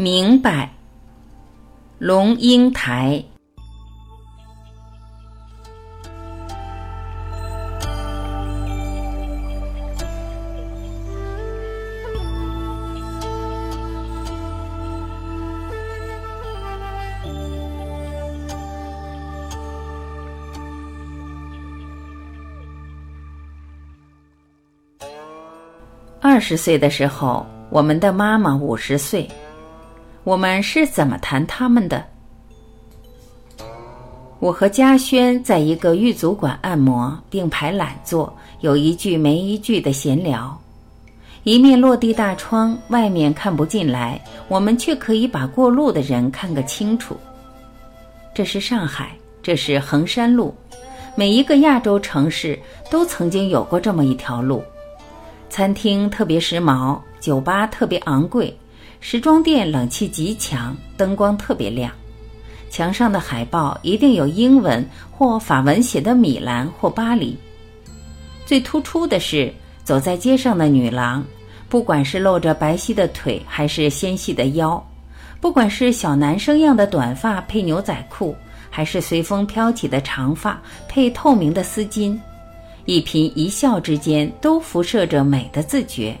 明白。龙应台。二十岁的时候，我们的妈妈五十岁。我们是怎么谈他们的？我和嘉轩在一个玉足馆按摩，并排懒坐，有一句没一句的闲聊。一面落地大窗，外面看不进来，我们却可以把过路的人看个清楚。这是上海，这是衡山路，每一个亚洲城市都曾经有过这么一条路。餐厅特别时髦，酒吧特别昂贵。时装店冷气极强，灯光特别亮，墙上的海报一定有英文或法文写的米兰或巴黎。最突出的是，走在街上的女郎，不管是露着白皙的腿还是纤细的腰，不管是小男生样的短发配牛仔裤，还是随风飘起的长发配透明的丝巾，一颦一笑之间都辐射着美的自觉。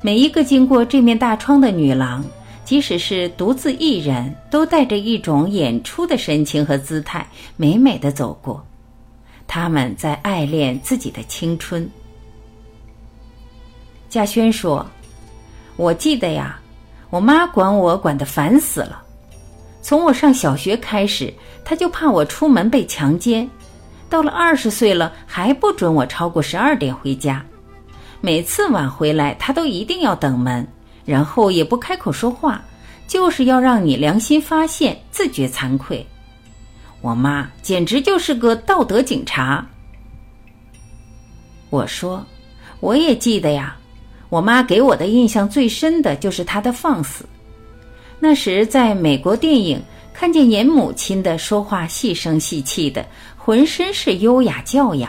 每一个经过这面大窗的女郎，即使是独自一人，都带着一种演出的神情和姿态，美美的走过。他们在爱恋自己的青春。嘉轩说：“我记得呀，我妈管我管得烦死了。从我上小学开始，她就怕我出门被强奸。到了二十岁了，还不准我超过十二点回家。”每次晚回来，他都一定要等门，然后也不开口说话，就是要让你良心发现，自觉惭愧。我妈简直就是个道德警察。我说，我也记得呀，我妈给我的印象最深的就是她的放肆。那时在美国电影看见演母亲的，说话细声细气的，浑身是优雅教养。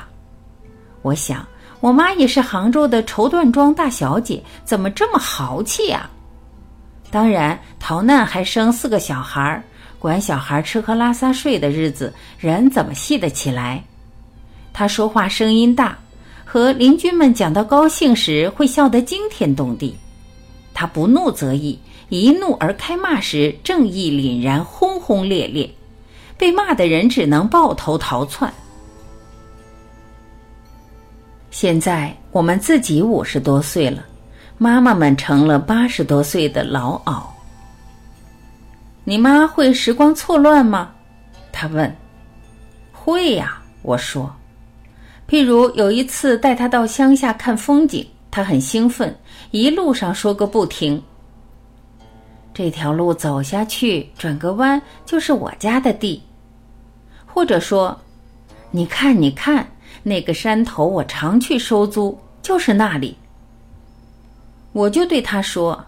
我想。我妈也是杭州的绸缎庄大小姐，怎么这么豪气呀？当然，逃难还生四个小孩儿，管小孩吃喝拉撒睡的日子，人怎么细得起来？她说话声音大，和邻居们讲到高兴时会笑得惊天动地。她不怒则已，一怒而开骂时，正义凛然，轰轰烈烈，被骂的人只能抱头逃窜。现在我们自己五十多岁了，妈妈们成了八十多岁的老媪。你妈会时光错乱吗？她问。会呀，我说。譬如有一次带她到乡下看风景，她很兴奋，一路上说个不停。这条路走下去，转个弯就是我家的地。或者说，你看，你看。那个山头，我常去收租，就是那里。我就对他说：“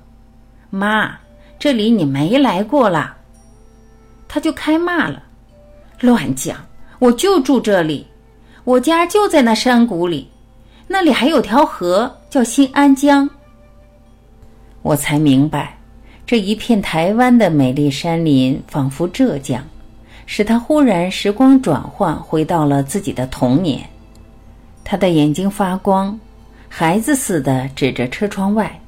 妈，这里你没来过了。”他就开骂了：“乱讲！我就住这里，我家就在那山谷里，那里还有条河叫新安江。”我才明白，这一片台湾的美丽山林，仿佛浙江，使他忽然时光转换，回到了自己的童年。他的眼睛发光，孩子似的指着车窗外。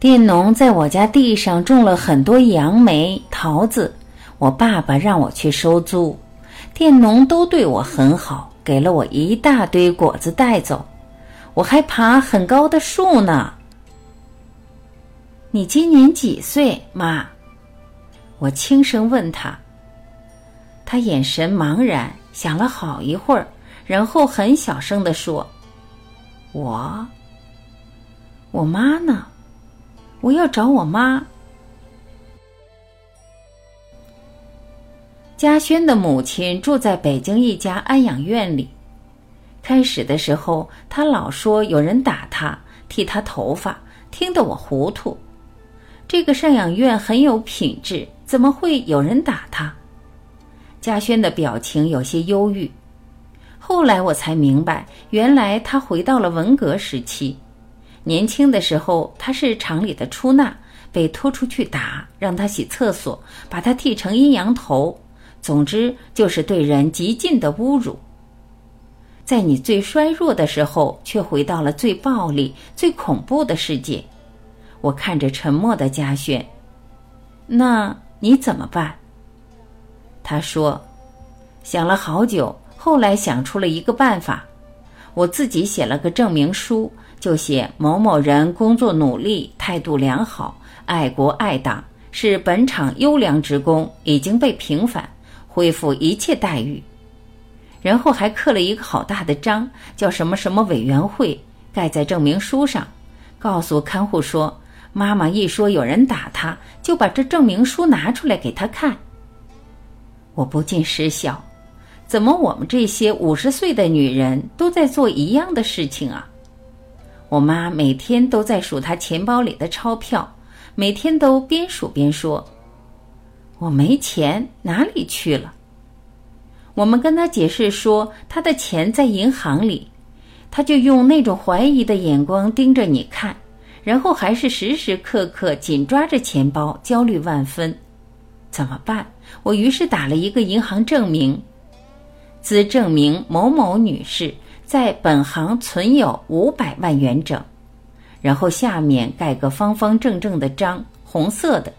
佃农在我家地上种了很多杨梅、桃子，我爸爸让我去收租，佃农都对我很好，给了我一大堆果子带走，我还爬很高的树呢。你今年几岁，妈？我轻声问他。他眼神茫然，想了好一会儿。然后很小声的说：“我，我妈呢？我要找我妈。”嘉轩的母亲住在北京一家安养院里。开始的时候，他老说有人打他、剃他头发，听得我糊涂。这个赡养院很有品质，怎么会有人打他？嘉轩的表情有些忧郁。后来我才明白，原来他回到了文革时期。年轻的时候，他是厂里的出纳，被拖出去打，让他洗厕所，把他剃成阴阳头，总之就是对人极尽的侮辱。在你最衰弱的时候，却回到了最暴力、最恐怖的世界。我看着沉默的嘉轩，那你怎么办？他说：“想了好久，后来想出了一个办法，我自己写了个证明书，就写某某人工作努力，态度良好，爱国爱党，是本厂优良职工，已经被平反，恢复一切待遇。”然后还刻了一个好大的章，叫什么什么委员会，盖在证明书上，告诉看护说：“妈妈一说有人打她，就把这证明书拿出来给她看。”我不禁失笑，怎么我们这些五十岁的女人都在做一样的事情啊？我妈每天都在数她钱包里的钞票，每天都边数边说：“我没钱，哪里去了？”我们跟她解释说，她的钱在银行里，她就用那种怀疑的眼光盯着你看，然后还是时时刻刻紧抓着钱包，焦虑万分。怎么办？我于是打了一个银行证明，兹证明某某女士在本行存有五百万元整，然后下面盖个方方正正的章，红色的。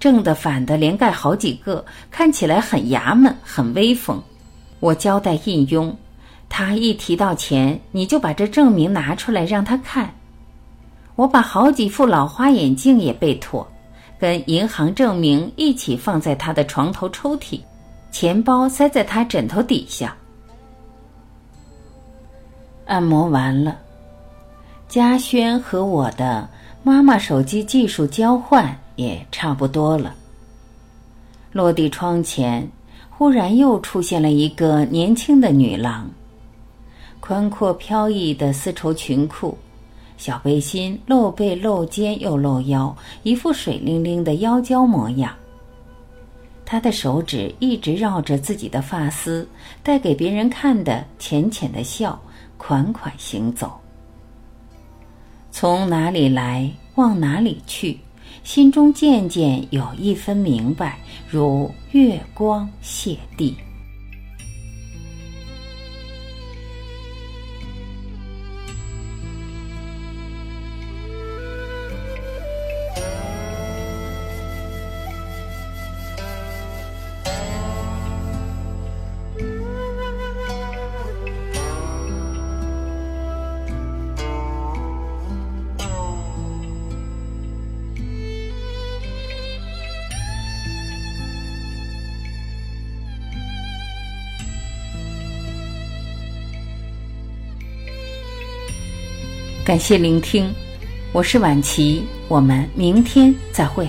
正的反的连盖好几个，看起来很衙门，很威风。我交代印佣，他一提到钱，你就把这证明拿出来让他看。我把好几副老花眼镜也备妥，跟银行证明一起放在他的床头抽屉，钱包塞在他枕头底下。按摩完了，嘉轩和我的妈妈手机技术交换。也差不多了。落地窗前，忽然又出现了一个年轻的女郎，宽阔飘逸的丝绸裙裤，小背心露背露肩又露腰，一副水灵灵的妖娇模样。他的手指一直绕着自己的发丝，带给别人看的浅浅的笑，款款行走。从哪里来，往哪里去？心中渐渐有一分明白，如月光泻地。感谢聆听，我是晚琪，我们明天再会。